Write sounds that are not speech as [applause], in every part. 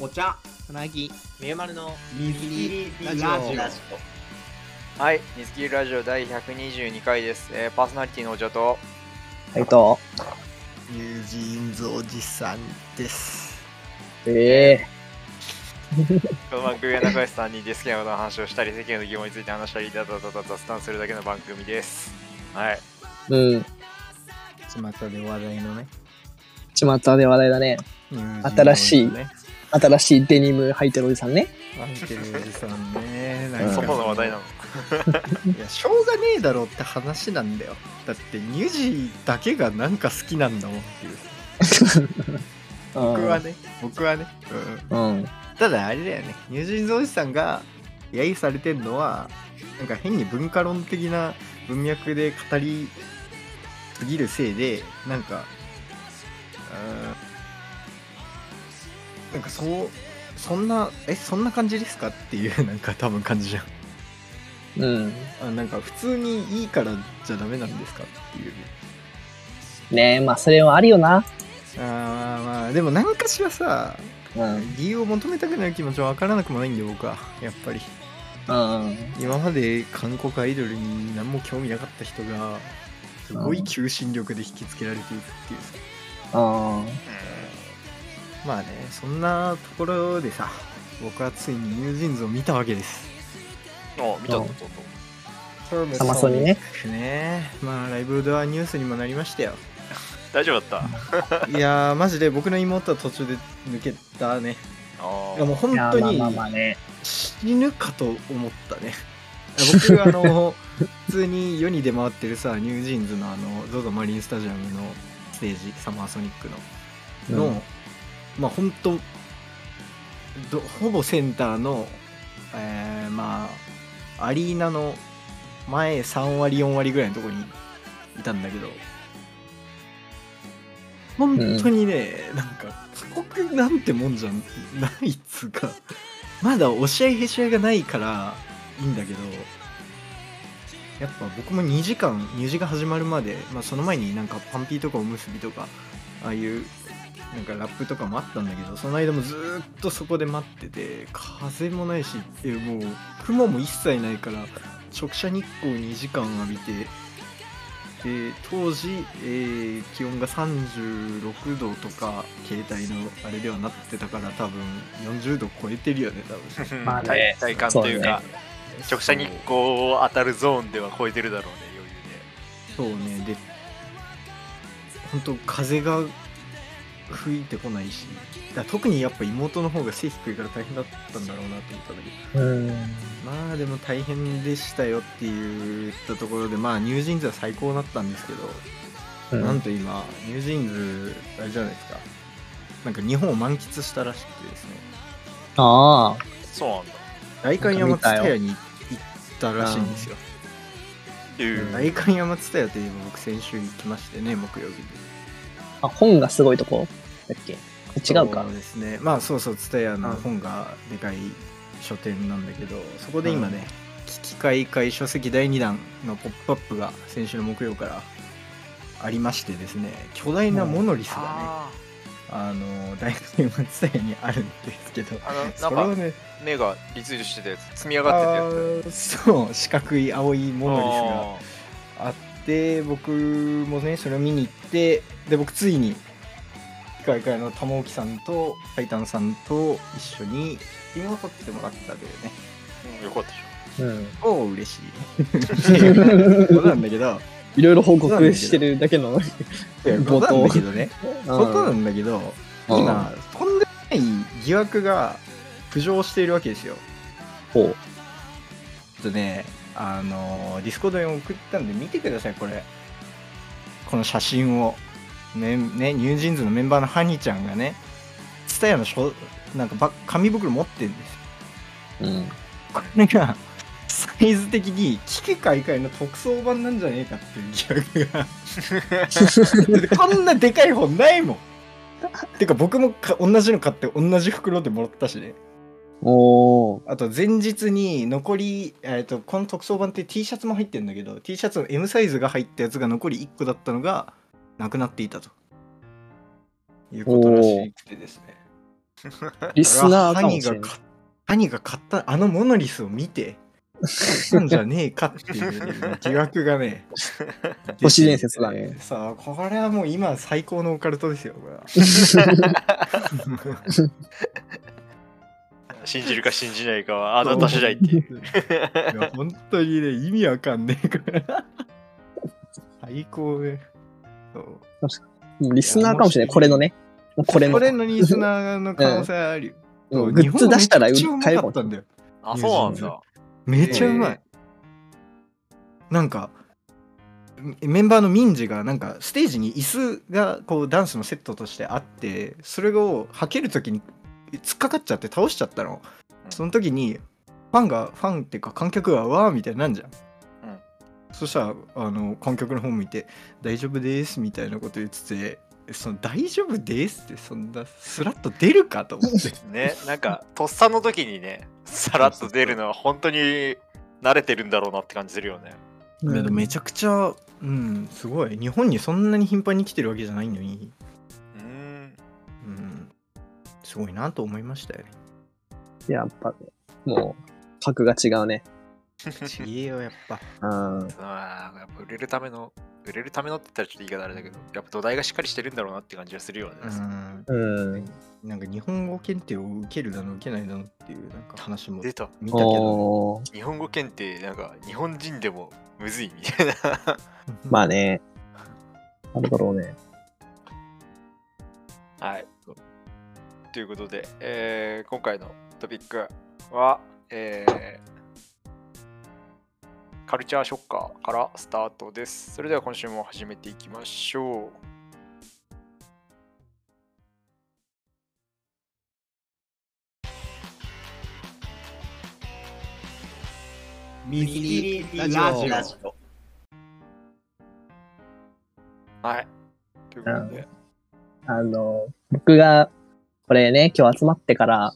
お茶つなぎみゆまるの水切りラジオラジはい、水切りラジオ第122回です。えーパーソナリティのお茶と、はいとニュージーンズおじさんです。えこの番組は仲良し3人で好きなことの話をしたり、世間の疑問について話したり、だだだだ雑談するだけの番組です。はい。えうん巷で話題のね。巷で話題だね NewJeans新しいね。新しいデニム履いてるおじさんね履いてるおじさんね。なうんんかそこの話題なの。[laughs] いや、しょうがねえだろって話なんだよ。だって、ニュジだけがなんか好きなんだもんっていう。[laughs] 僕はね、僕はね。うん。うんうんただあれだよね、 NewJeansおじさんが揶揄されてるのは、なんか変に文化論的な文脈で語りすぎるせいで、なんか、うんなんかそう、そんな、え、そんな感じですかっていう、なんか多分感じじゃん。うん。あなんか普通にいいからじゃダメなんですかっていう。ねえまあそれはあるよな。あーまあ、でも何かしらさ、うん。理由を求めたくなる気持ちは分からなくもないんで僕は、やっぱり。うん今まで韓国アイドルに何も興味なかった人がすごい求心力で引きつけられていくっていう。さうんまあねそんなところでさ僕はついにニュージーンズを見たわけです。お、見たぞ、うん。とうとう。サマソニね。ね。まあライブドアニュースにもなりましたよ。[laughs] 大丈夫だった？[laughs] いやーマジで僕の妹は途中で抜けたね。あいやもう本当に死ぬかと思ったね。[laughs] 僕あの普通に世に出回ってるさニュージーンズのあの ZOZO マリンスタジアムのステージサマーソニックのの、うんまあ本当どほぼセンターのえーまあアリーナの前3割4割ぐらいのところにいたんだけど本当にね、なんか過酷なんてもんじゃないっつうかまだ押し合いへし合いがないからいいんだけどやっぱ僕も2時間入試が始まるまで、まあ、その前になんかパンピーとかおむすびとかああいうなんかラップとかもあったんだけどその間もずーっとそこで待ってて風もないしえもう雲も一切ないから直射日光2時間浴びてで当時、えー気温が36度とか携帯のあれではなってたから多分40度超えてるよね多分。[laughs] まあね。体体感というか、直射日光当たるゾーンでは超えてるだろうね、余裕で。そうね。で本当風が吹いてこないしだ特にやっぱ妹の方が背低いから大変だったんだろうなと思ったんだけどうん。まあでも大変でしたよって言ったところでまあ NewJeansは最高だったんですけど、うん。なんと今 NewJeansあれじゃないですか。なんか日本を満喫したらしくてですね。ああ。そうなんだ。代官山蔦屋に行ったらしいんですよ。うん。代官山蔦屋って言えば僕先週行きましてね木曜日に。あ本がすごいとこ？だっけ？違うか。そうですね。まあそうそう蔦屋の本がでかい書店なんだけどそこで今ね、危機開会書籍第2弾の「ポップアップが先週の木曜からありましてですね巨大なモノリスがね、ああの大学山蔦屋にあるんですけどーあの、それをねなんか、目がリツイートしてたやつ、積み上がってたやつ。あーそう四角い青いモノリスがあって僕もねそれを見に行ってで僕ついに機械会の玉置さんとタイタンさんと一緒に写真を撮ってもらったというね。うん。よかったじうん。おお嬉しい。[laughs] ことなんだけど。いろいろ報告してるだけのことなんだけどね。ことなんだけどうん。今とんでもない疑惑が浮上しているわけですよ。ほう。ちょっとねあの Discord に送ったんで見てくださいこれ。この写真をねね NewJeans のメンバーのハニちゃんがね TSUTAYA のしょなんかば紙袋持ってるんですよ。うん。これがサイズ的に危機開会の特装版なんじゃねえかっていう疑惑が。だってこんなでかい本ないもん。てか僕もか同じの買って同じ袋でもらったしね。おおあと前日に残り、えー、とこの特装版って T シャツも入ってるんだけど T シャツの M サイズが入ったやつが残り1個だったのがなくなっていたということらしくてですねリスナーかもしれない。兄が買兄が買ったあのモノリスを見て、買ったんじゃねえかっていう疑惑がね、[laughs] 都市伝説だねさあ、これはもう今最高のオカルトですよ、これは。[laughs] 信じるか信じないかはあなた次第っていう。[laughs] いや、本当にね、意味わかんねえ、これ。最高ね。そうリスナーかもしれない。これのね。これの。これのリスナーの可能性あるよ。うんそうグッズ出したら買えるかもめちゃくちゃうまかったんだよ。あ、そうなんだ。めちゃうまい。なんか、メンバーの民事がなんかステージに椅子がこうダンスのセットとしてあってそれをはけるときに突っかかっちゃって倒しちゃったのうんその時にファンがファンっていうか観客がわーみたいになんじゃん、そしたらあの観客の方向いて「大丈夫です」みたいなこと言っててその「大丈夫です」ってそんなスラッと出るかと思って。ね、なんか、とっさの時にね、さらっと出るのは本当に慣れてるんだろうなって感じするよね。うん。めちゃくちゃうんすごい。日本にそんなに頻繁に来てるわけじゃないのに。うーん。うん。すごいなと思いましたよね。やっぱ、もう、格が違うね。ちげえよやっぱうん。あーやっぱ売れるための、売れるためのって言ったらちょっと言い方あれだけど、やっぱ土台がしっかりしてるんだろうなって感じがするよね。うんうん。なんか日本語検定を受けるだの受けないだのっていうなんか話も出た。見たけど、日本語検定、なんか日本人でもむずいみたいな。まあね。なるだろうね。はい。ということで、えー今回のトピックは、えーカルチャーショッカーからスタートです。それでは今週も始めていきましょう。ミラジオはい。ということで、あの、僕が、これね、今日集まってから、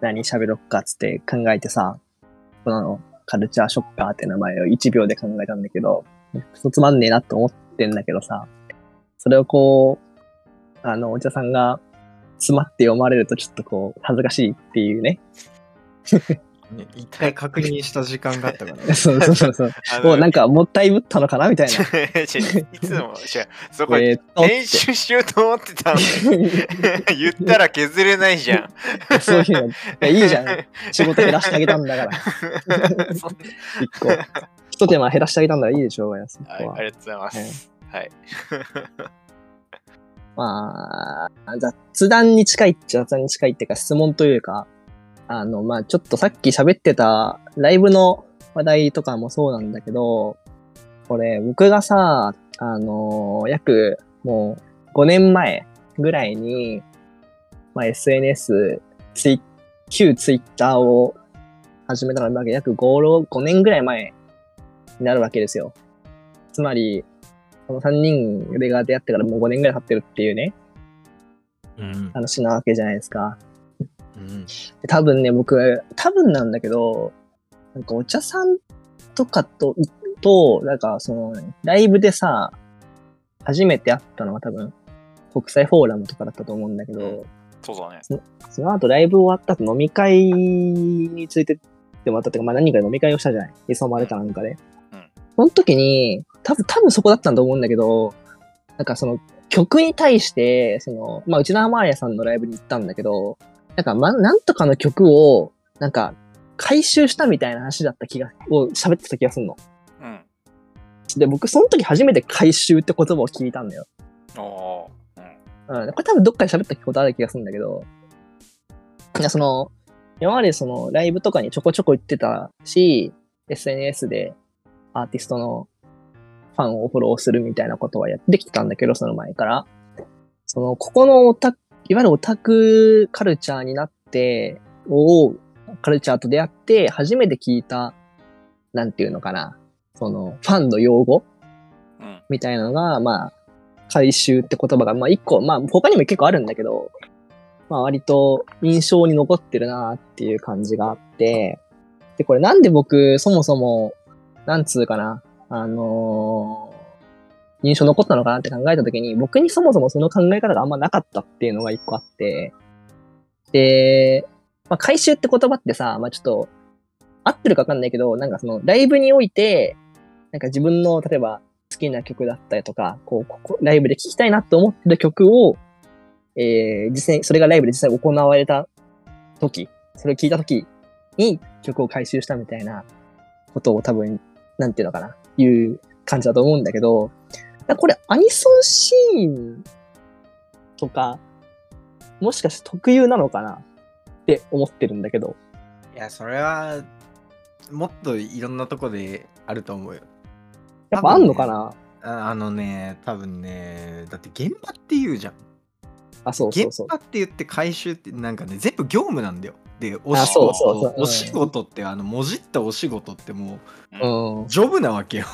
何喋ろっかっつって考えてさ、このカルチャーショッカーって名前を1秒で考えたんだけど、クソつまんねえなって思ってんだけどさ、それをこう、あの、お茶さんが詰まって読まれるとちょっとこう、恥ずかしいっていうね。ね一回確認した時間があったからね [laughs] そうそうそうそう。あもうなんかもったいぶったのかなみたいな。[laughs] いつも、違うそこえーっと編集しようと思ってたのに [laughs] 言ったら削れないじゃん。そういうの、いやいいじゃん。仕事減らしてあげたんだから。一個。一手間減らしてあげたんだらいいでしょうがはい、はありがとうございます。はい。まあ、雑談に近いっちゃ雑談に近いっていうか質問というか、あの、まあちょっとさっき喋ってたライブの話題とかもそうなんだけど、これ僕がさ、あの、約もう5年前ぐらいに、まあ SNS、ツイ旧ツイッターを始めたのが約5、5年ぐらい前になるわけですよ。つまり、この3人俺が出会ってからもう5年ぐらい経ってるっていうね、うん話なわけじゃないですか。うんで多分ね、僕、多分なんだけど、なんかお茶さんとかと、と、なんかその、ライブでさ、初めて会ったのは多分、国際フォーラムとかだったと思うんだけど、そうだね。その後ライブ終わった後飲み会についてってもらったっていうか、まあ何人かで飲み会をしたじゃない磯丸かなんかで。うんその時に、多分、多分そこだったんだと思うんだけど、なんかその曲に対して、その、まあ内田真礼さんのライブに行ったんだけど、なんか、ま、なんとかの曲を、なんか、回収したみたいな話だった気が、を喋ってた気がするの。うん。で、僕、その時初めて回収って言葉を聞いたんだよ。おーうん。うん。これ多分どっかで喋ったことある気がするんだけど、いや、その、今までそのライブとかにちょこちょこ行ってたし、SNS でアーティストのファンをフォローするみたいなことはやってきてたんだけど、その前から。その、ここのオタク、いわゆるオタクカルチャーになって、を、カルチャーと出会って、初めて聞いた、なんていうのかな、その、ファンの用語うん。みたいなのが、まあ、回収って言葉が、まあ一個、まあ他にも結構あるんだけど、まあ割と印象に残ってるなっていう感じがあって、で、これなんで僕、そもそも、なんつうかな、あのー印象残ったのかなって考えたときに、僕にそもそもその考え方があんまなかったっていうのが一個あって、で、まあ、回収って言葉ってさ、まあちょっと、合ってるかわかんないけど、なんかその、ライブにおいて、なんか自分の、例えば、好きな曲だったりとか、こう、ここライブで聴きたいなと思ってる曲を、えー、実際、それがライブで実際行われた時、それを聞いた時に曲を回収したみたいなことを多分、なんていうのかな、いう感じだと思うんだけど、これアニソンシーンとか、もしかして特有なのかな？って思ってるんだけど。いや、それは、もっといろんなとこであると思うよ。やっぱあんのかな、ああのね、多分ね、だって現場って言うじゃん。あ、そうそうそう現。場って言って回収ってなんかね、全部業務なんだよ。で、おあ仕事そうそうそううんお仕事って、あの、もじったお仕事ってもうんう、。ジョブなわけよ。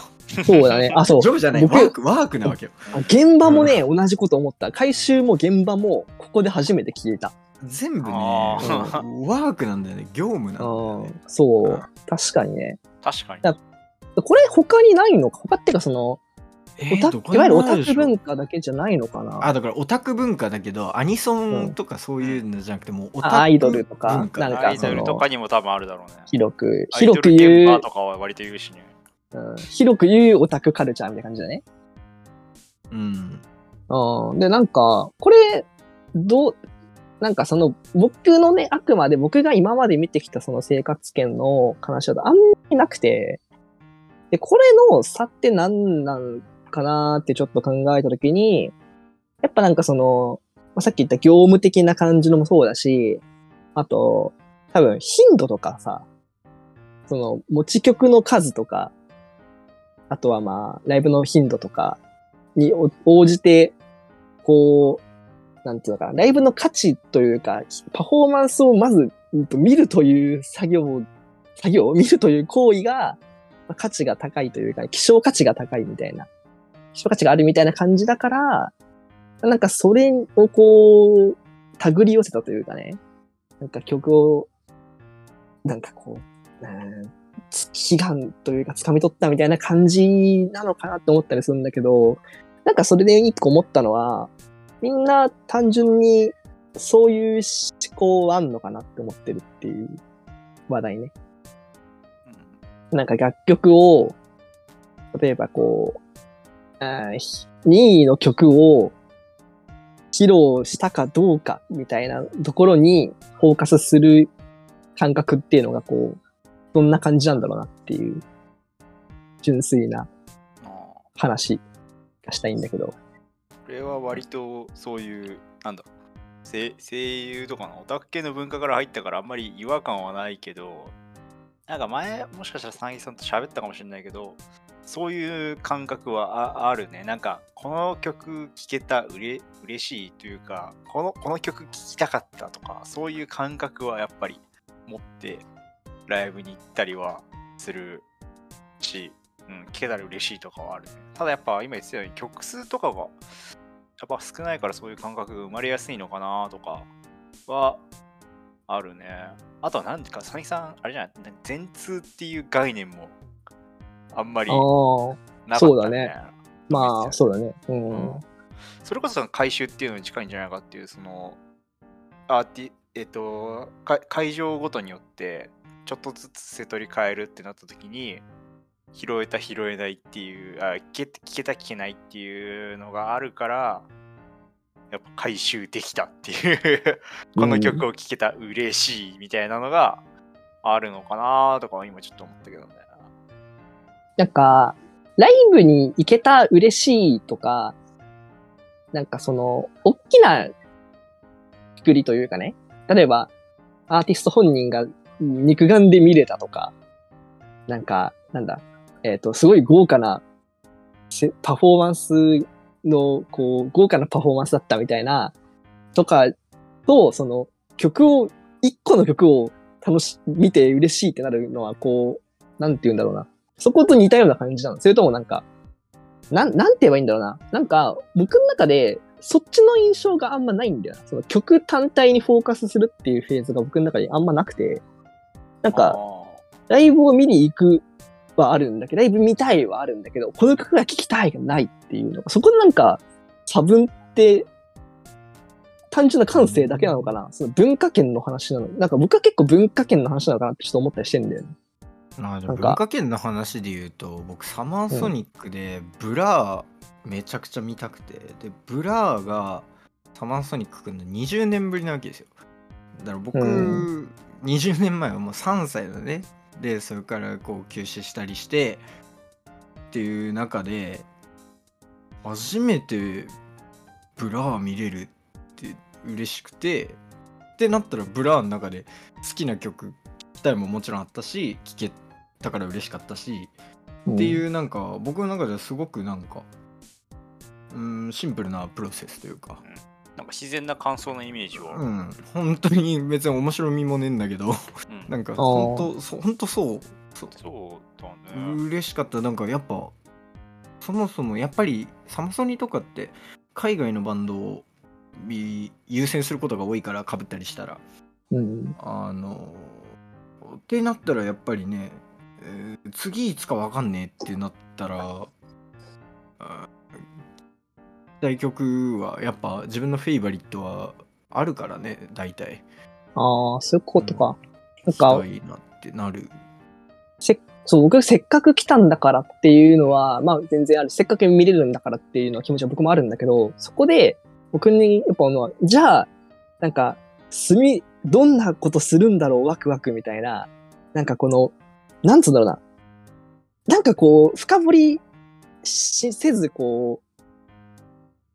そうだね。[laughs] あ、そうジ。ョブじゃない、ワ僕ーク、ワークなわけよ。あ現場もね、同じこと思った。回収も現場も、ここで初めて聞いた。全部ね、ワークなんだよね、業務なんだよね。そう。確かにね。確かに。だこれ他にないのか？他っていうかその、えオターどこいわゆるオタク文化だけじゃないのかなあ、だからオタク文化だけど、アニソンとかそういうのじゃなくて、もうオタクあアイドルとかなんかアイドルとかにも多分あるだろうね。広く、アイドル広く言うとかは割と言うしね。うん広く言うオタクカルチャーみたいな感じだね。うん。うん。で、なんか、これ、どう、なんかその、僕のね、あくまで僕が今まで見てきたその生活圏の話だとあんまりなくて、で、これの差って何なんかなってちょっと考えたときに、やっぱなんかその、まあさっき言った業務的な感じのもそうだし、あと、多分頻度とかさ、その持ち曲の数とか、あとはまあ、ライブの頻度とかに応じて、こう、なんていうのかな、ライブの価値というか、パフォーマンスをまず、見るという作業、作業を見るという行為が、価値が高いというか、希少価値が高いみたいな、希少価値があるみたいな感じだから、なんかそれをこう、手繰り寄せたというかね、なんか曲を、なんかこう、うんつ悲願というか掴み取ったみたいな感じなのかなって思ったりするんだけど、なんかそれで一個思ったのは、みんな単純にそういう思考はあんのかなって思ってるっていう話題ね。なんか楽曲を、例えばこう、任意の曲を披露したかどうかみたいなところにフォーカスする感覚っていうのがこう、どんな感じなんだろうなっていう、純粋な話がしたいんだけど。これは割とそういう、なんだ、声声優とかのオタク系の文化から入ったからあんまり違和感はないけど、なんか前、もしかしたら三木さんと喋ったかもしれないけど、そういう感覚はあるね。なんか、この曲聴けたうれ嬉しいというかこの、この曲聴きたかったとか、そういう感覚はやっぱり持ってライブに行ったりはするし、うん、聴けたら嬉しいとかはあるね。ただやっぱ今言ってたように曲数とかがやっぱ少ないからそういう感覚が生まれやすいのかなとかはあるね。あとは何か、佐々木さん、あれじゃない、全通っていう概念もあんまりなかった、ね。そうだねまあ、そうだ。だね。うん。うんそれこそ回収っていうのに近いんじゃないかっていう、その、アーティ、えっ、とか、会場ごとによって、ちょっとずつ瀬取り変えるってなった時に、拾えた拾えないっていう、あ聞け聞けた聞けないっていうのがあるから、やっぱ回収できたっていうこの曲を聴けた嬉しいみたいなのがあるのかなとかは今ちょっと思ったけどね。なんか、ライブに行けた嬉しいとか、なんかその、大きな作りというかね、例えば、アーティスト本人が肉眼で見れたとか、なんか、なんだ、えっ、と、すごい豪華なパフォーマンスの、こう、豪華なパフォーマンスだったみたいな、とか、と、その、曲を、一個の曲を楽し、見て嬉しいってなるのは、こう、なんて言うんだろうな。そこと似たような感じなのそれともなんか、なん、なんて言えばいいんだろうな。なんか、僕の中で、そっちの印象があんまないんだよな。その曲単体にフォーカスするっていうフェーズが僕の中にあんまなくて、なんか、あライブを見に行くはあるんだけど、ライブ見たいはあるんだけど、この曲が聴きたいがないっていうのが、そこでなんか差分って、単純な感性だけなのかなその文化圏の話なのなんか僕は結構文化圏の話なのかなってちょっと思ったりしてんだよね。あじゃあなんか。文化圏の話で言うと僕サマーソニックで Blurめちゃくちゃ見たくて、で Blurがサマーソニック来んの20年ぶりなわけですよ。だから僕、うん。20年前はもう3歳だね。でそれからこう休止したりしてっていう中で初めて Blur見れるって嬉しくてってなったら Blurの中で好きな曲聴きたいももちろんあったし聴けたから嬉しかったし、っていううなんか僕の中ではすごくなんかうんシンプルなプロセスというか。なんか自然な感想のイメージを。うん。本当に別に面白みもねえんだけど。うん。なんかー。本当そう本当そう。そうそうだね。嬉しかった。なんかやっぱそもそもやっぱりサマソニとかって海外のバンドをみ優先することが多いからかぶったりしたら。うん。あのってなったらやっぱりね、えー次いつかわかんねえってなったらあ大曲はやっぱ自分のフェイバリットはあるからね大体ああ、そういうことか。なんしたか、いなってなるせそう、僕せっかく来たんだからっていうのは、まあ全然ある。せっかく見れるんだからっていうのは気持ちは僕もあるんだけど、そこで僕にやっぱ思うのは、じゃあ、なんか、住み、どんなことするんだろう、ワクワクみたいな、なんかこの、なんつうんだろうな。なんかこう、深掘りしせず、こ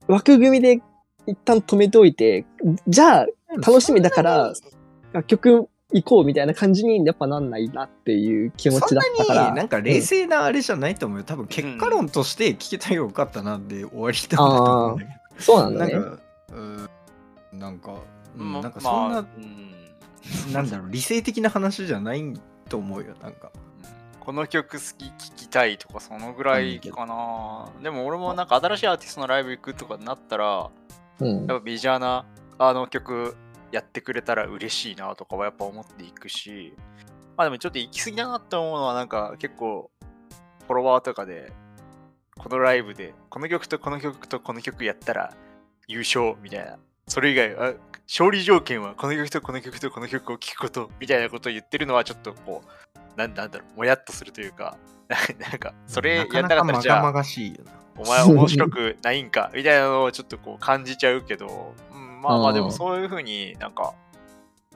う、枠組みで一旦止めておいて、じゃあ、楽しみだから、楽曲行こうみたいな感じにやっぱなんないなっていう気持ちだったから。そんなになんか冷静なあれじゃないと思うよ多分結果論として聞けたらよかったなで終わりだと思うんだけそうなんだね。どなんかうんなんか、うんまなんかそんな、まあうんなんだろう理性的な話じゃないと思うよなんか。この曲好き聴きたいとかそのぐらいかな。でも俺もなんか新しいアーティストのライブ行くとかになったらうん。やっぱメジャーなあの曲やってくれたら嬉しいなとかはやっぱ思っていくし。まあでもちょっと行き過ぎだなって思うのはなんか結構フォロワーとかでこのライブでこの曲とこの曲とこの曲やったら優勝みたいなそれ以外あ勝利条件はこの曲とこの曲とこの曲を聴くことみたいなことを言ってるのはちょっとこうなんなんだろうもやっとするというか [laughs] なんかそれやんなかったらじゃあお前面白くないんかみたいなのをちょっとこう感じちゃうけど、うん、まあまあでもそういうふうになんか、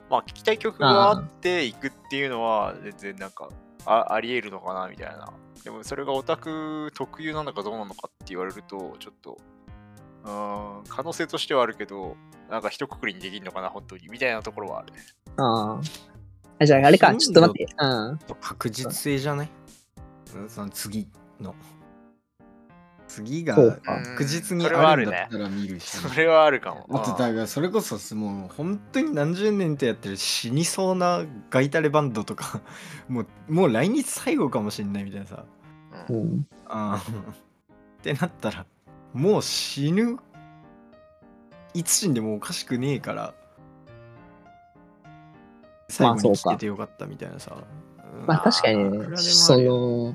まあ聞きたい曲があって行くっていうのは全然なんかああり得るのかなみたいな。でもそれがオタク特有なのかどうなのかって言われると、ちょっと、うーん、可能性としてはあるけど、なんか一括りにできるのかな、本当に、みたいなところはあるね。ああ。じゃああれか、ちょっと待って。うん。確実性じゃない？うんその次の次が確実にあるんだったら見るし、それはあるかも。あとだからそれこそもう本当に何十年とやってる死にそうなガイタレバンドとか [laughs] もうもう来日最後かもしんないみたいなさううんん。あー [laughs] ってなったらもう死ぬ？いつ死んでもおかしくねえから。最後に聞けてよかったみたいなさ、まあ確かにね、その、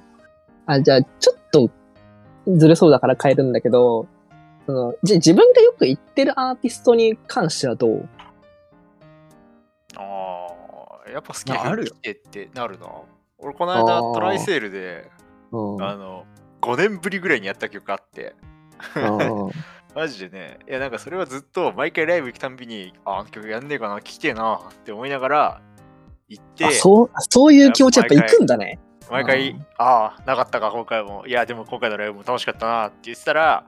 あ、じゃあちょっとずれそうだから変えるんだけど、そのじ自分がよく言ってるアーティストに関してはどう？ああ、やっぱ好きなああるてってなるな。俺、この間トライセールで、うん。あの、5年ぶりぐらいにやった曲あって、うんマジでね、いや、なんかそれはずっと毎回ライブ行くたんびに、あ、あの曲やんねえかな、聴きてえなって思いながら行ってあ、そう、そういう気持ちやっぱ行くんだね。毎回うん、ああ、なかったか、今回も。いや、でも今回のライブも楽しかったなって言ってたら、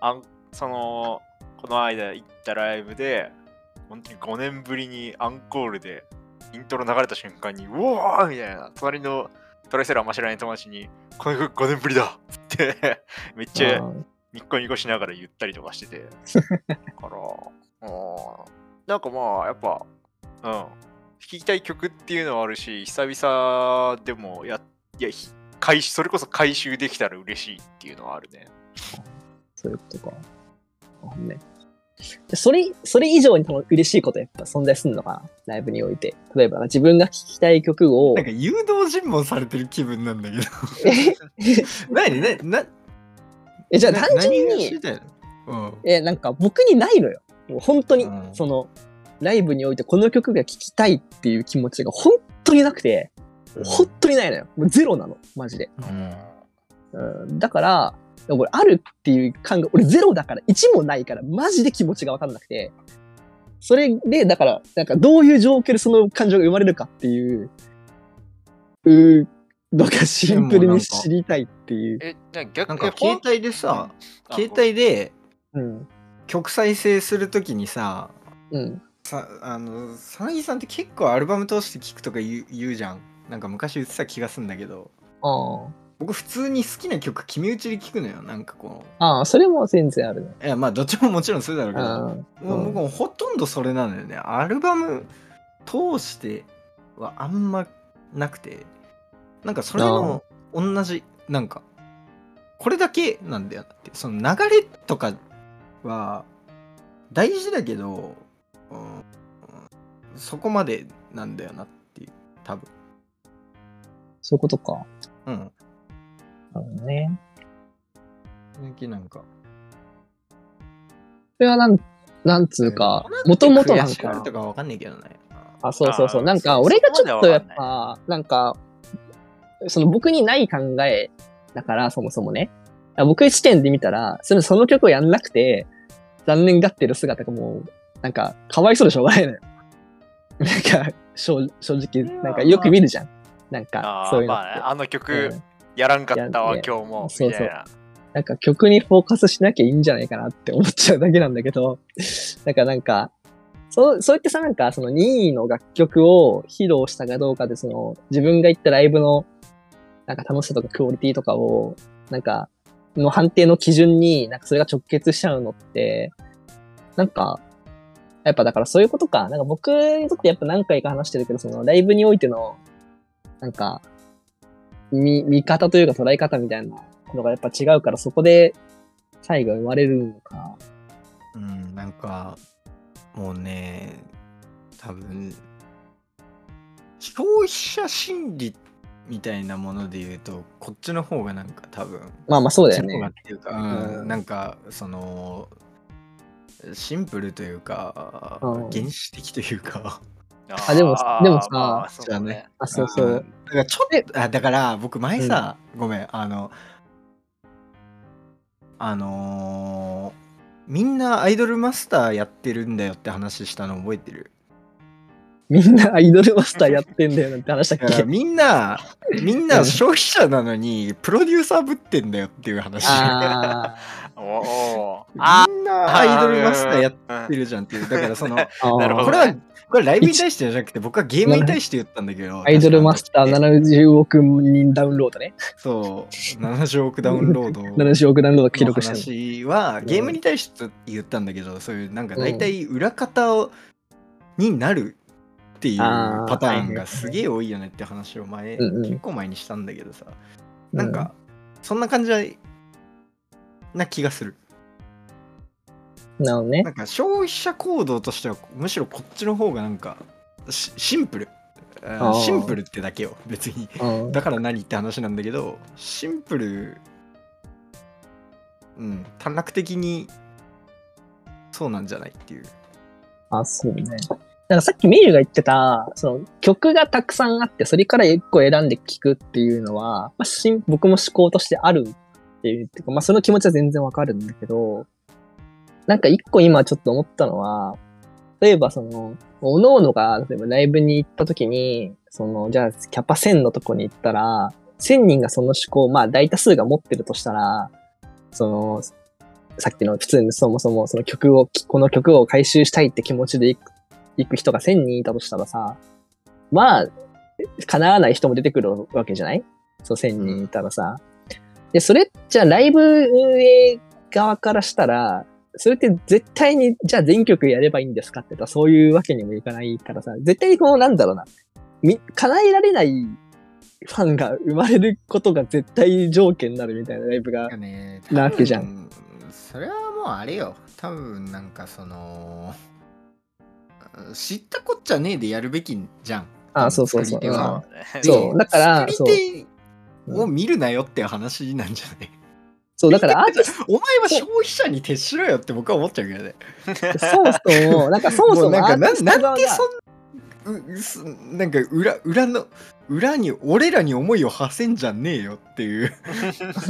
あんその、この間行ったライブで、本当に5年ぶりにアンコールで、イントロ流れた瞬間に、うわーみたいな、隣のトライセラーあんま知らない友達に、この曲5年ぶりだって、[laughs] めっちゃうんニッコニコしながら言ったりとかしてて。[laughs] だから、うんなんかまあ、やっぱ、うん。弾きたい曲っていうのはあるし、久々でもや、いや、ひ回収それこそ回収できたら嬉しいっていうのはあるね。そういうことか。あね。でそれ、それ以上に多分嬉しいことやっぱ存在するのかなライブにおいて。例えば自分が聴きたい曲をなん、か誘導尋問されてる気分なんだけどえ [laughs] 何ななえじゃあな単純にうん。え、なんか僕にないのよ。もう本当にうん、その、ライブにおいてこの曲が聴きたいっていう気持ちが本当になくて、本当にないのよ。もうゼロなの、マジで。うん。うん、だから、俺あるっていう感が、俺ゼロだから、1もないから、マジで気持ちがわかんなくて、それで、だから、なんかどういう状況でその感情が生まれるかっていう、うーのがシンプルに知りたいっていう。え、じゃあ逆なんか携帯でさ、あ携帯でうん。曲再生するときにさ、うん。さあのさなぎさんって結構アルバム通して聴くとか言う言うじゃん。なんか昔言ってた気がするんだけど。あ僕普通に好きな曲決め打ちで聴くのよなんかこあ。ああ、それも全然あるね。ういやまあどっちももちろんするだろうけど。あもううん。僕もほとんどそれなのよね。アルバム通してはあんまなくて。なんかそれの同じなんかこれだけなんだよなって。その流れとかは大事だけど、うんそこまでなんだよなっていう多分。そういうことか。うん。なるほどね。最近なんか。それはなん、なんつうか、もともとなんか。悔しがると、かわかんないけどね。あ、そうそうそう。なんか、俺がちょっとやっぱ、なんか、その僕にない考えだから、そもそもね。あ僕視点で見たら、そのその曲をやんなくて、残念がってる姿がもう、なんか、かわいそうでしょうがないのよ。[laughs] なんか、正正直、なんかよく見るじゃん。なんかあ、そういうのって。ーまあね、あのう曲んやらんかったわ、や今日も。そうそうなんか曲にフォーカスしなきゃいいんじゃないかなって思っちゃうだけなんだけど、[laughs] なんかなんか、そう、そうやってさ、なんかその任意の楽曲を披露したかどうかで、その自分が行ったライブのなんか楽しさとかクオリティとかを、なんか、の判定の基準になんかそれが直結しちゃうのって、なんか、やっぱだからそういうことか。なんか僕にとってやっぱ何回か話してるけど、そのライブにおいての、なんか、見、見方というか捉え方みたいなのがやっぱ違うから、そこで差異が生まれるのか。うんなんかもうね多分消費者心理ってみたいなもので言うとこっちの方がなんか多分まあまあそうだよね。こっ。ていうか、うんうん。なんかそのシンプルというか、うん。原始的というか。あでもーでもさまあそうだね。あ、そうそう。ん。だからちょっとあだから僕前さ、ごめんあのあのーみんなアイドルマスターやってるんだよって話したの覚えてる？みんなアイドルマスターやってんだよなんて話したっけ？みんなみんな消費者なのにプロデューサーぶってんだよっていう話。あ [laughs] おお。みあんなアイドルマスターやってるじゃんっていう。だからそのーあー。[laughs] なるほどこれはこれライブに対してじゃなくて僕はゲームに対して言ったんだけどアイドルマスター確か70億人ダウンロードね。そう。70億ダウンロード。[laughs] 70億ダウンロード記の。録したの。話はゲームに対して言ったんだけどそういうなんか大体裏方をになるっていうパターンがすげえ多いよねって話を前うんうん。結構前にしたんだけどさ。なんかそんな感じな気がする。なね。な。んか消費者行動としてはむしろこっちの方がなんかシシンプル。シンプルってだけよ。別に。うんだから何って話なんだけどシンプルうん短絡的にそうなんじゃないっていう。あ、そうね。なんかさっきメイユが言ってた、その曲がたくさんあって、それから一個選んで聴くっていうのは、まあ、し僕も思考としてあるっていう、かまあその気持ちは全然わかるんだけど、なんか一個今ちょっと思ったのは、例えばその、おのおのが、例えばライブに行った時に、その、じゃあキャパ1000のとこに行ったら、1000人がその思考、まあ大多数が持ってるとしたら、その、さっきの普通にそもそもその曲を、この曲を回収したいって気持ちで行く行く人が1000人いたとしたらさ、まあ、叶わない人も出てくるわけじゃない？そう、1000人いたらさ。で、それ、じゃあライブ運営側からしたら、それって絶対に、じゃあ全曲やればいいんですかって言ったらそういうわけにもいかないからさ、絶対にこうなんだろうな、み、叶えられないファンが生まれることが絶対条件になるみたいなライブが。ねなわけじゃんそれはもうあれよ多分なんかその知ったこっちゃねえでやるべきじゃん。あそうそうそう。作り手は。[laughs] そう。だから作り手を見るなよって話なんじゃない？そう、だから [laughs] アーティスお前は消費者に徹しろよって僕は思っちゃうけどね。ト、そもそも、なんかそもそもなんかなんでそんううすなんか裏裏の裏に俺らに思いを馳せんじゃねえよっていう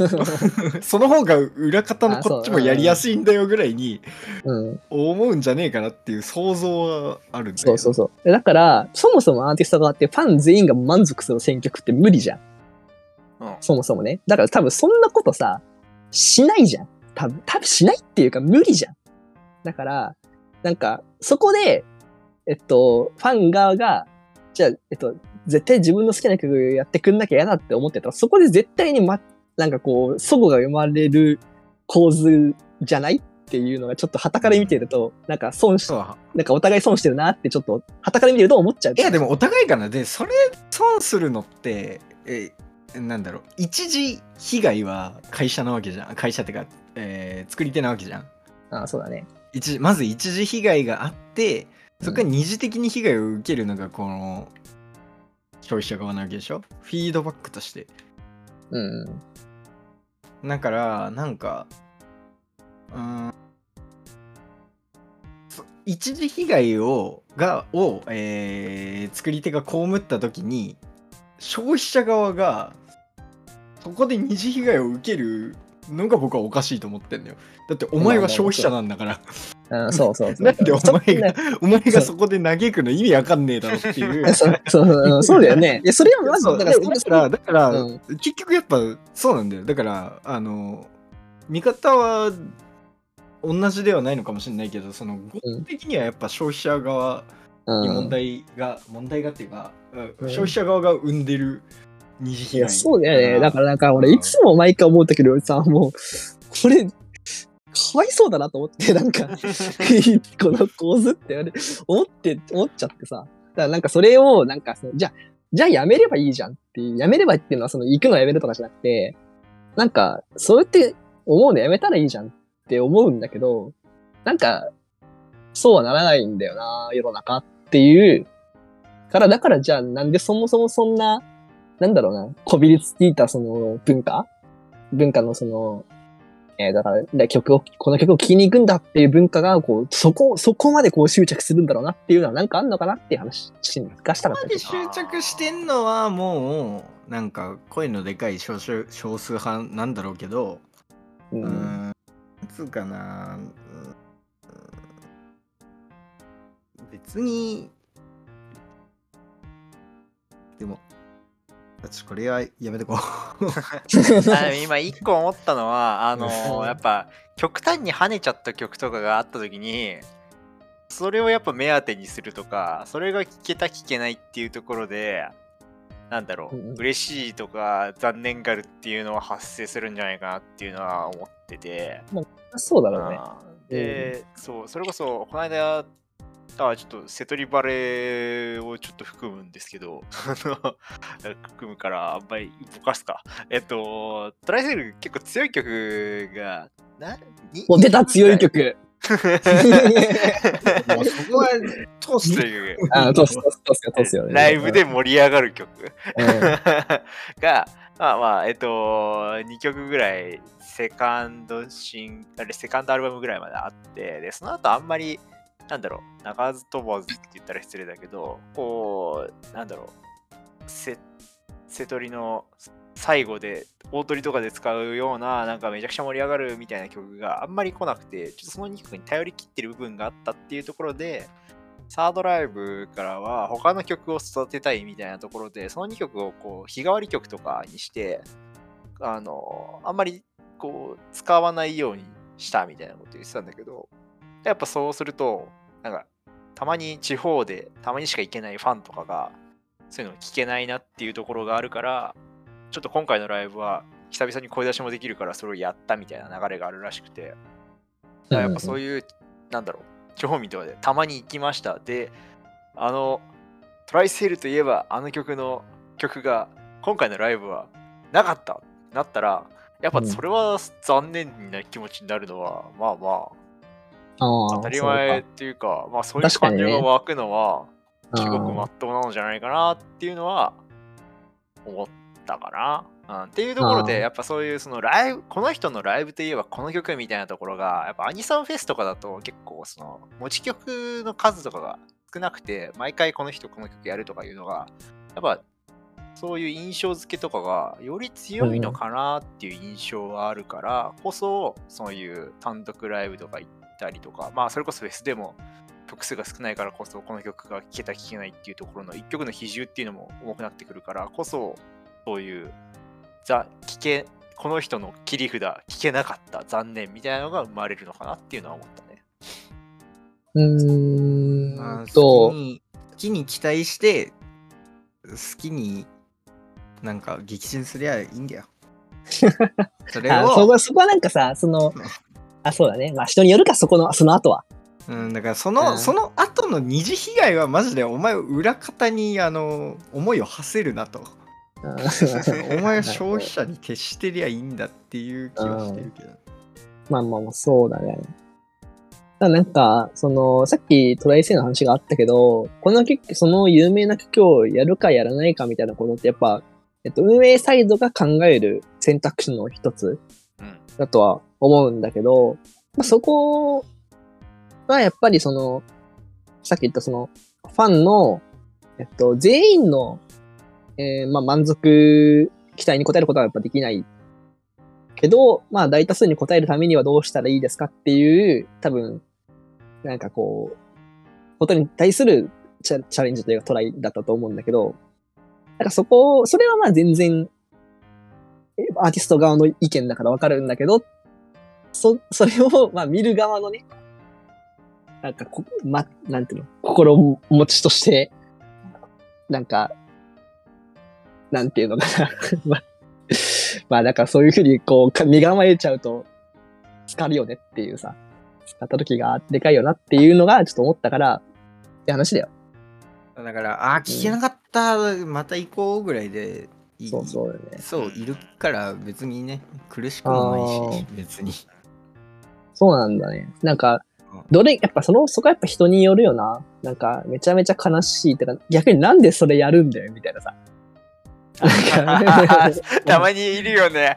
[laughs] その方が裏方のこっちもやりやすいんだよぐらいにうん、思うんじゃねえかなっていう想像はあるんだけどそうそうそう。だから、そもそもアーティスト側ってファン全員が満足する選曲って無理じゃん。うんそもそもね。だから多分そんなことさ、しないじゃん。多分、多分しないっていうか無理じゃん。だから、なんか、そこで、えっと、ファン側が、じゃあ、えっと、絶対自分の好きな曲やってくんなきゃ嫌だって思ってたら、そこで絶対にま、なんかこう、祖母が生まれる構図じゃないっていうのがちょっと旗から見てると、なんか損し、なんかお互い損してるなってちょっと旗から見てると思っちゃう。いやでもお互いかな。でそれ損するのってえなんだろう。一時被害は会社なわけじゃん。会社ってか、えー作り手なわけじゃん。ああ、そうだね。一時まず一時被害があってそこから二次的に被害を受けるのがこの消費者側なわけでしょ？フィードバックとして。うん。だからなんかうーんそ一時被害をがを、えー作り手が被った時に消費者側がそこで二次被害を受けるのが僕はおかしいと思ってんだよ。だってお前は消費者なんだからああそうそうそう。なんでお前がそお前がそこで嘆くの意味わかんねえだろっていう。[laughs] そうそうそうそうだよね。いや、それはまず、だだからからだから、うん。結局やっぱそうなんだよ。だからあの見方は同じではないのかもしれないけどその合理的にはやっぱ消費者側に問題が、問題がっていうか、うんうん。消費者側が生んでる二次被害そうだよね。だからなんか俺いつも毎回思ったけどさ、もう、これ、かわいそうだなと思って、なんか、[laughs] この構図ってあれ思って、思っちゃってさ。だからなんかそれを、なんかその、じゃあ、じゃあやめればいいじゃんっていう、やめればっていうのはその行くのやめるとかじゃなくて、なんか、そうやって思うのやめたらいいじゃんって思うんだけど、なんか、そうはならないんだよな、世の中っていう。から、だからじゃあなんでそもそもそんな、なんだろうな、こびりついたその文化？文化のその、えーだから、で曲を、この曲を聴きに行くんだっていう文化が、こう、そこ、そこまでこう執着するんだろうなっていうのはなんかあんのかなっていう話がしたかったです。ここまで執着してんのはもうなんか声のでかい少数少数派なんだろうけどう。うんーんつうかなうん別にでも私これはやめてこう。[laughs] 今一個思ったのはあのうん。やっぱ極端に跳ねちゃった曲とかがあった時にそれをやっぱ目当てにするとかそれが聞けた聞けないっていうところでなんだろう、う嬉しいとか残念がるっていうのは発生するんじゃないかなっていうのは思ってて。そうだろうね。あーで、そうそれこそこの間あちょっと瀬戸りバレをちょっと含むんですけど [laughs] 含むからあんまりぼかすかえっとトライセル結構強い曲がなにもう出た強い曲。[laughs] もうそこは通し強てい曲 [laughs] あ、通す、通す、通すよ、通すよね。ライブで盛り上がる曲うん。が、まあまあ、えっと、2曲ぐらい、セカンドシン、あれ、セカンドアルバムぐらいまであって、で、その後あんまり、なんだろう、鳴かず飛ばずって言ったら失礼だけど、こう、なんだろう、せ、瀬戸りの最後で、大鳥とかで使うような、なんかめちゃくちゃ盛り上がるみたいな曲があんまり来なくて、ちょっとその2曲に頼り切ってる部分があったっていうところで、サードライブからは他の曲を育てたいみたいなところで、その2曲をこう日替わり曲とかにして、あの、あんまりこう使わないようにしたみたいなこと言ってたんだけど、やっぱそうすると、なんか、たまに地方でたまにしか行けないファンとかが、そういうのを聞けないなっていうところがあるから、ちょっと今回のライブは久々に声出しもできるからそれをやったみたいな流れがあるらしくて、だやっぱそういう、なんだろう、興味とかでたまに行きました。で、あの、トライセールといえばあの曲の曲が今回のライブはなかったなったら、やっぱそれは残念な気持ちになるのは、まあま、あ当たり前っかていうか、まあそういう感情が湧くのは、あー至極まっとうなのじゃないかなっていうのは思ったかな。うん、っていうところでやっぱそういうそのライブこの人のライブといえばこの曲みたいなところがやっぱアニソンフェスとかだと結構その持ち曲の数とかが少なくて毎回この人この曲やるとかいうのがやっぱそういう印象付けとかがより強いのかなっていう印象があるからこそそういう単独ライブとか行ったりとかまあそれこそフェスでも曲数が少ないからこそこの曲が聴けた聴けないっていうところの一曲の比重っていうのも重くなってくるからこそそういうザ聞けこの人の切り札聞けなかった残念みたいなのが生まれるのかなっていうのは思ったね。うーまあ、んと、好きに好きに期待して好きになんか激震すりゃいいんだよ。[laughs] それをあそこそこはなんかさ、その、[laughs] [laughs] あ、そうだね。まあ人によるか、そこの、その後は。うん、だからその、うんその後の二次被害はマジでお前裏方にあの思いを馳せるなと。[laughs] お前は [laughs] 消費者に徹してりゃいいんだっていう気はしてるけど。まあまあまあ、そうだね。ただなんか、その、さっきトライセイの話があったけど、この曲、その有名な曲をやるかやらないかみたいなことってやっぱ、えっと、運営サイドが考える選択肢の一つうん。だとは思うんだけど、まあ、そこはやっぱりその、さっき言ったその、ファンの、えっと、全員の、えーまあ満足、期待に応えることはやっぱできないけど、まあ大多数に応えるためにはどうしたらいいですかっていう、多分、なんかこう、ことに対するチャレンジというかトライだったと思うんだけど、なんかそこ、それはまあ全然、アーティスト側の意見だからわかるんだけど、そ、それを、まあ見る側のね、なんかこ、ま、なんていうの、心持ちとして、なんか、なんていうのかな。[laughs] まあ、まあだかそういうふうにこう、身構えちゃうと、疲るよねっていうさ、使った時がでかいよなっていうのがちょっと思ったから、って話だよ。だから、あー、聞けなかった、また行こうぐらいで。そうそうだよね。そう、いるから別にね、苦しくもないし、別に。そうなんだね。なんかうん、どれ、やっぱその、そこはやっぱ人によるよな。なんか、めちゃめちゃ悲しいってか、逆になんでそれやるんだよ、みたいなさ。[laughs] たまにいるよね。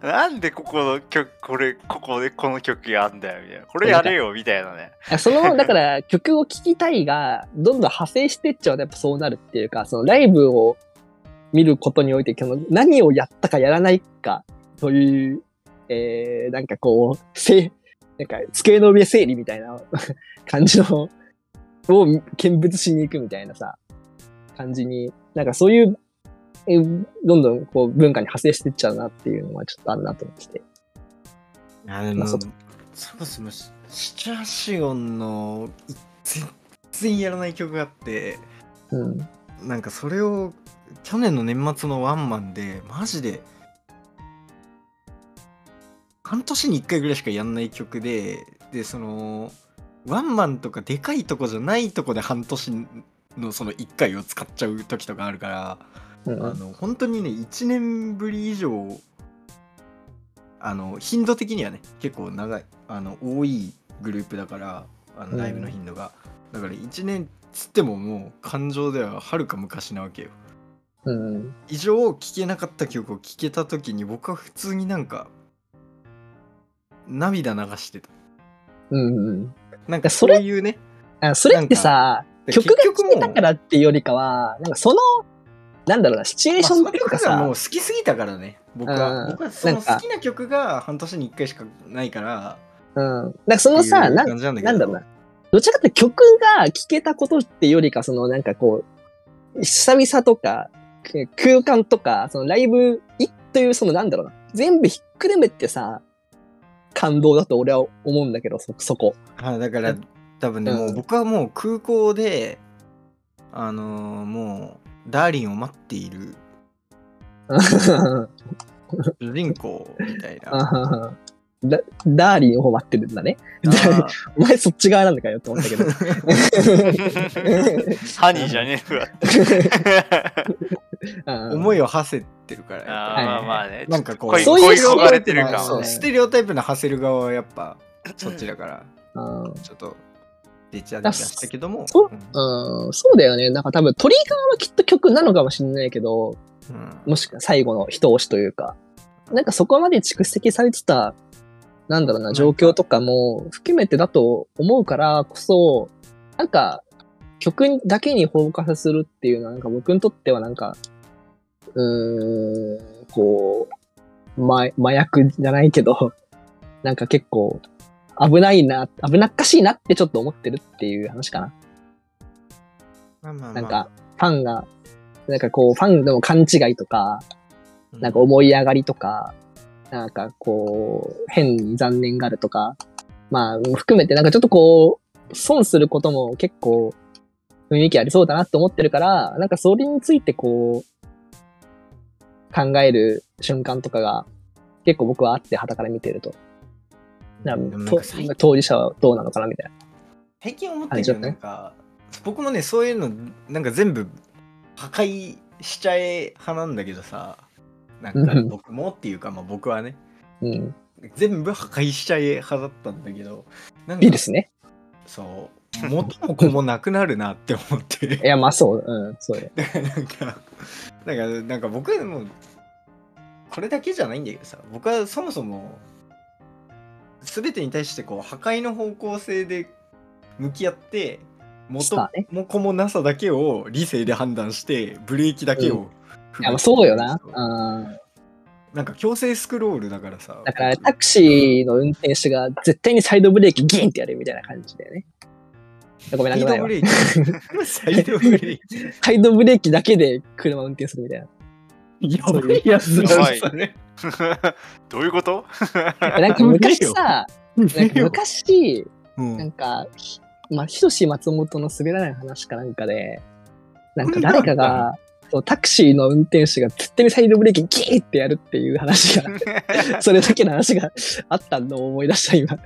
う [laughs] なんでここの曲、これ、ここでこの曲やんだよみたいな。これやれよみたいなね。その、[laughs] だから曲を聴きたいが、どんどん派生してっちゃうとやっぱそうなるっていうか、そのライブを見ることにおいて、その何をやったかやらないかという、えー、なんかこう、せなんか机の上整理みたいな [laughs] 感じの、を見物しに行くみたいなさ、感じに、なんかそういう、えどんどんこう文化に派生してっちゃうなっていうのはちょっとあるなと思ってて。あでも、まあそそもそもシシチュアシオンのい全然やらない曲があって、うん。なんかそれを去年の年末のワンマンで、マジで、半年に1回ぐらいしかやんない曲で、で、その、ワンマンとかでかいとこじゃないとこで半年のその1回を使っちゃう時とかあるから、うんあの本当にね1年ぶり以上あの頻度的にはね結構長いあの多いグループだからあうん。のライブの頻度が、だから1年つってももう感情でははるか昔なわけようん。以上聴けなかった曲を聴けた時に僕は普通になん。か涙流してたうん。うん。なん。かそういうねあそれってさ、曲が結局もう好きだからっていうよりかは、なん。かその、なん。だろうな、シチュエーションっていうかさその曲がもう、好きすぎたからね僕は、うん。僕はその好きな曲が半年に1回しかないからうん。なん。かそのさ、なん。だけどなん。だろうな。どちらかというと曲が聴けたことっていうよりか、そのなん。かこう、久々とか、空間とか、そのライブいという、そのなんだろうな。全部ひっくるめてさ、感動だと俺は思うんだけど、そ、そこ。あだから多分ね、うん。もう僕はもう空港であのーもうダーリンを待っている。[laughs] 主人公みたいな [laughs] だダーリンの方待ってるんだね。あお前そっち側なんだかよって思ったけど。[laughs] ハニーじゃねえわ。[laughs] い。思いを馳せてるからまあまあね。なんかこう恋そういう恋焦がれてるかもね。ステレオタイプな馳せる側はやっぱそっちだからうんちょっと出ちゃ出したけどもそううんうん、そうだよね。なんか多分トリガーはきっと曲なのかもしれないけど、うんもしくは最後の一押しというか、なんかそこまで蓄積されてた、なんだろうな、状況とかも含めてだと思うからこそ、なんか、曲だけにフォーカスするっていうのは、なんか僕にとってはなんか、うーん、こう、ま、麻薬じゃないけど、[laughs] なんか結構、危ないな、危なっかしいなってちょっと思ってるっていう話かな。まあまあまあ。なんか、ファンが、なんかこう、ファンでも勘違いとか、うなんか思い上がりとか、なんかこう、変に残念があるとか、まあ、含めてなんかちょっとこう、損することも結構雰囲気ありそうだなと思ってるから、なんかそれについてこう、考える瞬間とかが結構僕はあって、旗から見てると。当事者はどうなのかなみたいな。最近思ったけどなんか僕もねそういうのなんか全部破壊しちゃえ派なんだけどさなんかうん僕もっていうかまあ僕はねうん。全部破壊しちゃえ派だったんだけどなんかいいですね。そう元も子もなくなるなって思って [laughs] いや、まあそう、うん、そうよ。だからなんかなんかなんか僕もこれだけじゃないんだけどさ僕はそもそも全てに対してこう破壊の方向性で向き合って元も子もなさだけを理性で判断してブレーキだけをや、まあそうよな。うん。なんか強制スクロールだからさだからタクシーの運転手が絶対にサイドブレーキギンってやるみたいな感じだよね。ごめんなさいサイドブ。レーキ？[laughs] サイドブレーキ？サイドブレーキだけで車運転するみたいな。やばいやつやばいそれ [laughs] どういうこと？なんか昔さ、なんか昔、うんなんか、ひまあ、ひとし松本の滑らない話かなんかで、なんか誰かが、そうタクシーの運転手が絶対にサイドブレーキギーってやるっていう話が、[laughs] それだけの話があったのを思い出した今。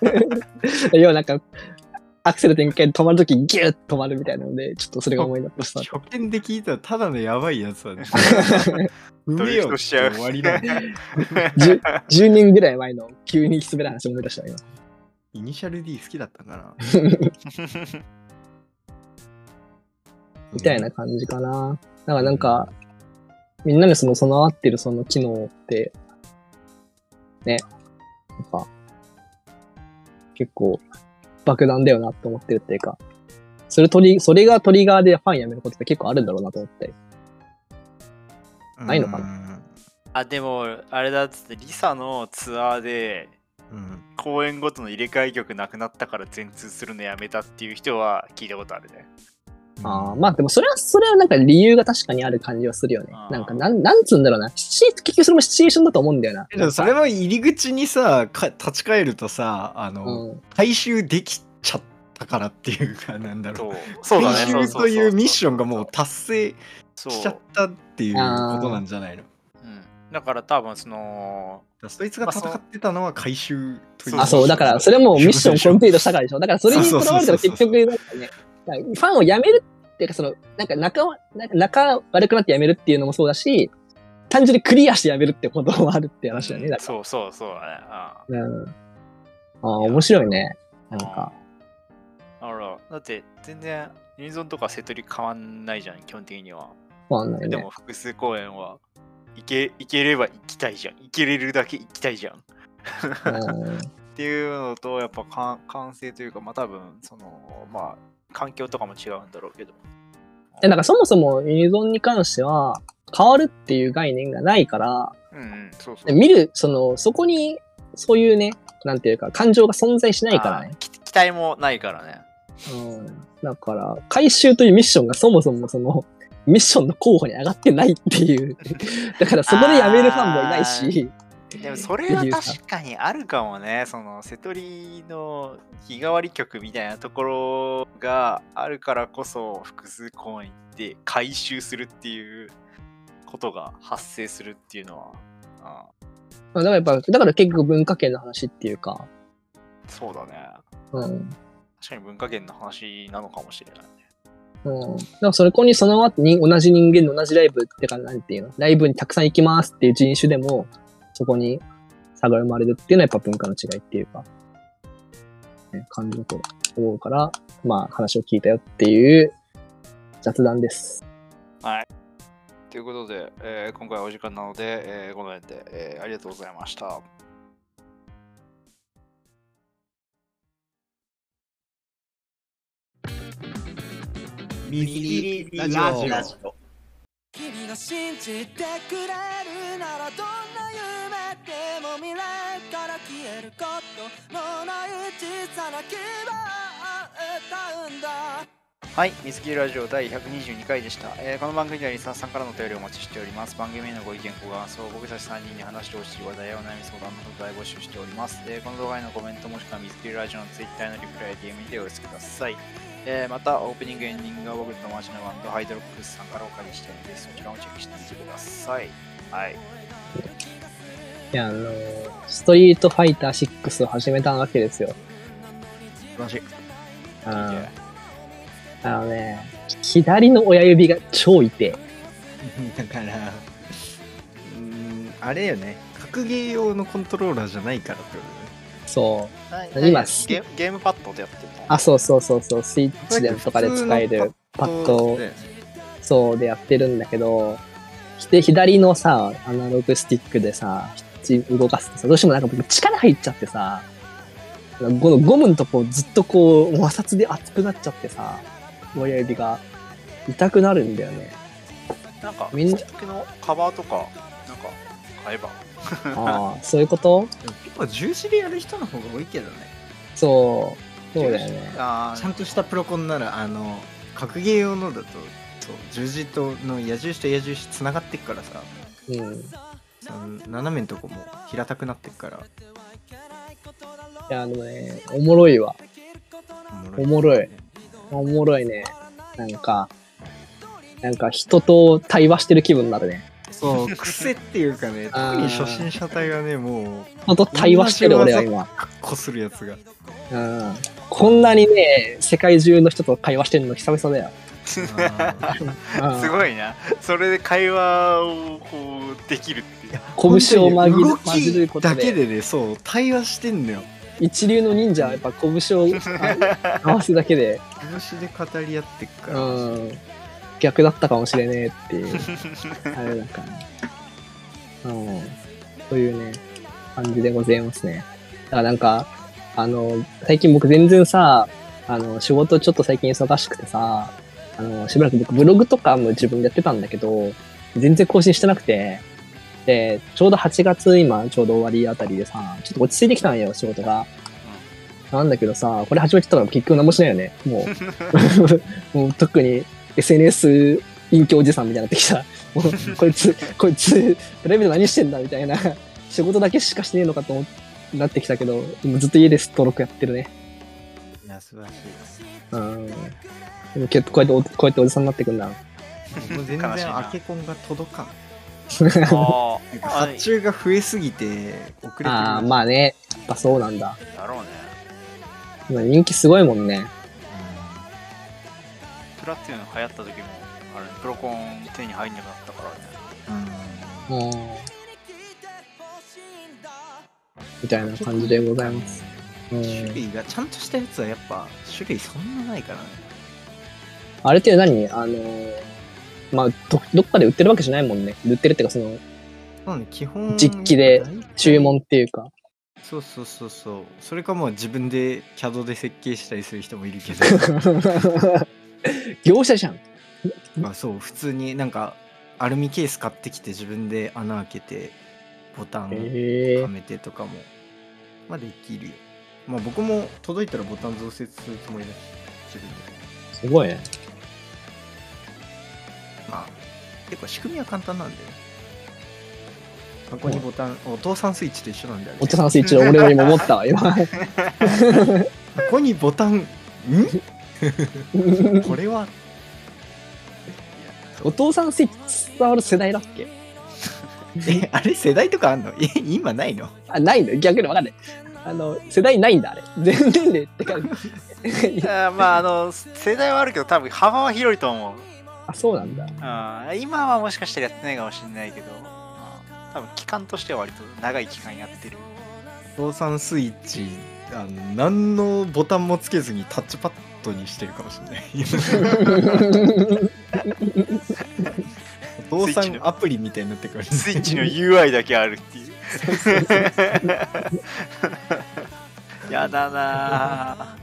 [laughs] 要はなんか、アクセル展開で止まるときギュッと止まるみたいなので、ちょっとそれが思い出した。初見で聞いたらただのやばいやつだね。ドリフトしちゃう終わりだね。10, 10年ぐらい前の急に滑らない話思い出した今。イニシャル D 好きだったかな。[laughs] みたいな感じかな。だからなんか、みんなでその備わってるその機能って、ね、なんか、結構爆弾だよなって思ってるっていうか、それトリ、それがトリガーでファンやめることって結構あるんだろうなと思って。ないのかな？なあ、でも、あれだっつって、リサのツアーで、うん。公演ごとの入れ替え曲なくなったから全通するのやめたっていう人は聞いたことあるね。ああ、まあでもそれは、それはなんか理由が確かにある感じはするよねなんか、なん、なんつうんだろうな。結局それもシチュエーションだと思うんだよな。でもそれも入り口にさ、か立ち返るとさ、あの、うん。回収できちゃったからっていうか、なんだろう。そうそうだね。回収というミッションがもう達成しちゃったっていうことなんじゃないの？うん、だから多分その、そいつが戦ってたのは回収という。あ、そう、だから、それもミッションコンプリートしたからでしょ。だから、それにとらわれたら結局、なんかね、ファンを辞めるっていうか、その、なんか仲は、なんか仲悪くなって辞めるっていうのもそうだし、単純にクリアして辞めるってこともあるって話だよね。だかそうそうそうだね。うん。ああ、面白いね。なんか。あら、だって全然ユニゾンとかセトリ変わんないじゃん、基本的には。わかんないねでも。複数公演は行け行ければ行きたいじゃん。行けれるだけ行きたいじゃん。うん [laughs] っていうのと、やっぱか完成というか、まあ多分、その、まあ、環境とかも違うんだろうけど。で、だからそもそもユニゾンに関しては、変わるっていう概念がないから、うんうん、そうそう。で見る、その、そこに、そういうね、なんていうか、感情が存在しないからね期待もないからね。うん。だから、回収というミッションがそもそもその、ミッションの候補に上がってないっていう。[laughs] だからそこで辞めるファンもいないし、でもそれは確かにあるかもね。その瀬戸りの日替わり曲みたいなところがあるからこそ複数公演行って回収するっていうことが発生するっていうのは、あだからやっぱ、だから結局文化圏の話っていうか、そうだね。うん。確かに文化圏の話なのかもしれないね。うん。だからそれこにその後に同じ人間の同じライブってか、なんていうの、ライブにたくさん行きますっていう人種でも、そこに差が生まれるっていうのはやっぱ文化の違いっていうか、ね、感じだと思うから、まあ話を聞いたよっていう雑談です。はい。ということで、えー今回はお時間なので、えーこの辺で、えーありがとうございました。ミリラジオ君が信じてくれるならどんな夢でも未来から消えることのない小さな希望はい、水切りラジオ第122回でした。えーこの番組ではリスナーさんからのお便りをお待ちしております。番組へのご意見、ご感想、僕たち3人に話してほしい話題やお悩み相談など大募集しております。えーこの動画へのコメントもしくは水切りラジオの Twitter へのリプライ、DM でお寄せください。えーまた、オープニング、エンディングは僕の友達のバンド、ハイドロックスさんからお借りしているので、そちらもチェックしてみてください。はい。いや、あのーストリートファイター6を始めたわけですよ。素晴らしいああのね、左の親指が超痛い。[laughs] だからうーんあれよね。格ゲー用のコントローラーじゃないからってことね。そう。何今ゲゲームパッドでやってるのあ、そうそうそうそう、スイッチでとかで使えるパッドそうでやってるんだけど、で左のさ、アナログスティックでさ、動かすとさ、どうしてもなんか僕力入っちゃってさ、このゴムのとこずっとこう、摩擦で熱くなっちゃってさ、親指が。痛くなるんだよね。なんか、みんな。のカバーとか、なんか、買えば。ああ、そういうこと？でも結構十字でやる人の方が多いけどね。そう、そうだよね。あちゃんとしたプロコンならあの格ゲー用のだとそう十字との矢印と矢印つながってっからさ。うん。斜めのとこも平たくなってっからいや、でもね、おもろいわ。おもろいおもろいね。なんか、なんか人と対話してる気分になるね。そう癖っていうかね特に初心者隊がねもう人と対話してる俺は今。こするやつがうん。こんなにね、世界中の人と会話してるの久々だよ。うんすごいな。それで会話をこうできるっていう。拳を紛動る混じるきことで、だけでねそう対話してんのよ一流の忍者はやっぱ拳をあ [laughs] 合わすだけで、拳で語り合ってっから、うん、逆だったかもしれねえっていう、[laughs] あれだから。うん。そういうね、感じでございますね。だからなんか、あの、最近僕全然さ、あの、仕事ちょっと最近忙しくてさ、あの、しばらく僕ブログとかも自分でやってたんだけど、全然更新してなくて、で、ちょうど8月今ちょうど終わりあたりでさ、ちょっと落ち着いてきたんよ、仕事が。なんだけどさ、これ始めてたら結局何もしないよね。もう、[laughs] もう特に SNS 隠居おじさんみたいになってきた。もうこいつ、[laughs] こいつ、プライベート何してんだみたいな、仕事だけしかしてねえのかと思ってなってきたけど、今ずっと家で登録やってるね。いや素晴らしいうん。こうやってお、こうやっておじさんになってくんだ。もう全然悲しいなアケコンが届かん [laughs] あなん発注が増えすぎて遅れてるああ、まあね。やっぱそうなんだ。だろうね。今人気すごいもんね。プラっていうの流行った時も、あれ、プロコン手に入んなかったからね。うんうん。みたいな感じでございます。うん。種類がちゃんとしたやつはやっぱ種類そんなないからねあれって何？あのーまあ、ど、どっかで売ってるわけじゃないもんね。売ってるっていうか、その、なんで基本実機で注文っていうか。そうそうそうそうそれかもう自分で CAD で設計したりする人もいるけど [laughs] 業者じゃん。まあそう普通になんかアルミケース買ってきて自分で穴開けてボタンはめてとかも、まあできるよまあ僕も届いたらボタン増設するつもりだし自分ですごいね。まあ。結構仕組みは簡単なんで箱にボタンお父さんスイッチと一緒なんだよね。お父さんスイッチの俺よりも思った。わ、今。箱にボタンん？[laughs] これは？お父さんスイッチ伝わる世代だっけ？えあれ世代とかあんの？え [laughs] 今ないの？あ、ないの？逆にわかんない。あの、世代ないんだ、あれ。全年齢ってか。[laughs] あーまあ、あの、世代はあるけど、多分幅は広いと思う。あ、そうなんだ。うん、今はもしかしたらやってないかもしれないけど、まあ多分期間としては割と長い期間やってる。お父さんスイッチあの何のボタンもつけずにタッチパッドにしてるかもしれないお父さスイッチのんアプリみたいになってくるスイッチの UI だけあるっていう。[laughs] やだな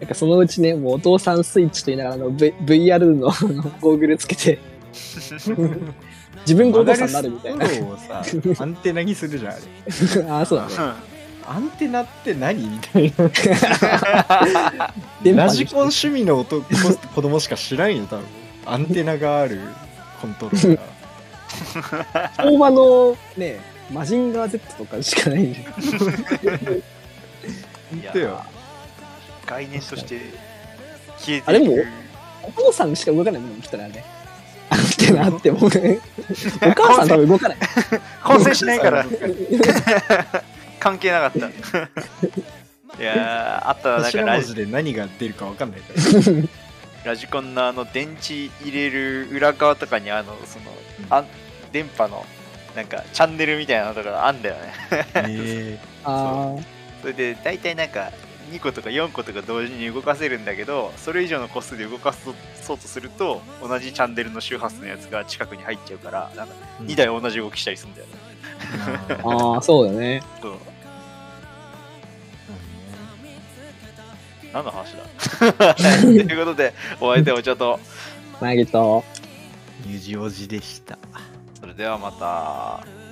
なんかそのうちね、もうお父さんスイッチと言いながらあの、v、VR のあのゴーグルつけて、自分がお父さんになるみたいな。アンテナにするじゃんあれ。[laughs] ああ、そうだね。アンテナって何みたいな。ラジコン趣味の男子供しか知らんよ多分。アンテナがあるコントローラー。[laughs] 相場のね、マジンガー Z とかしかない。んだよ。本当よ概念として消えあれも。お父さんしか動かないもの来たらね。あってなってもね。[laughs] お母さん多分動かない。[laughs] 混戦しないから関係なかった。[laughs] いやー、あったな、なんか頭ラジで何が出るか分かんないからラジコンのあの電池入れる裏側とかにあの、その、あ電波のなんかチャンネルみたいなのとかあんだよね。えあそれで大体なんか2個とか4個とか同時に動かせるんだけどそれ以上の個数で動かそうとすると同じチャンネルの周波数のやつが近くに入っちゃうからなんかー2台同じ動きしたりするんだよね。[laughs] あ、ああ、そうだね。そう何の話だ？[laughs] ということでお相手はお茶となぎと。ニュージオジでしたそれではまた。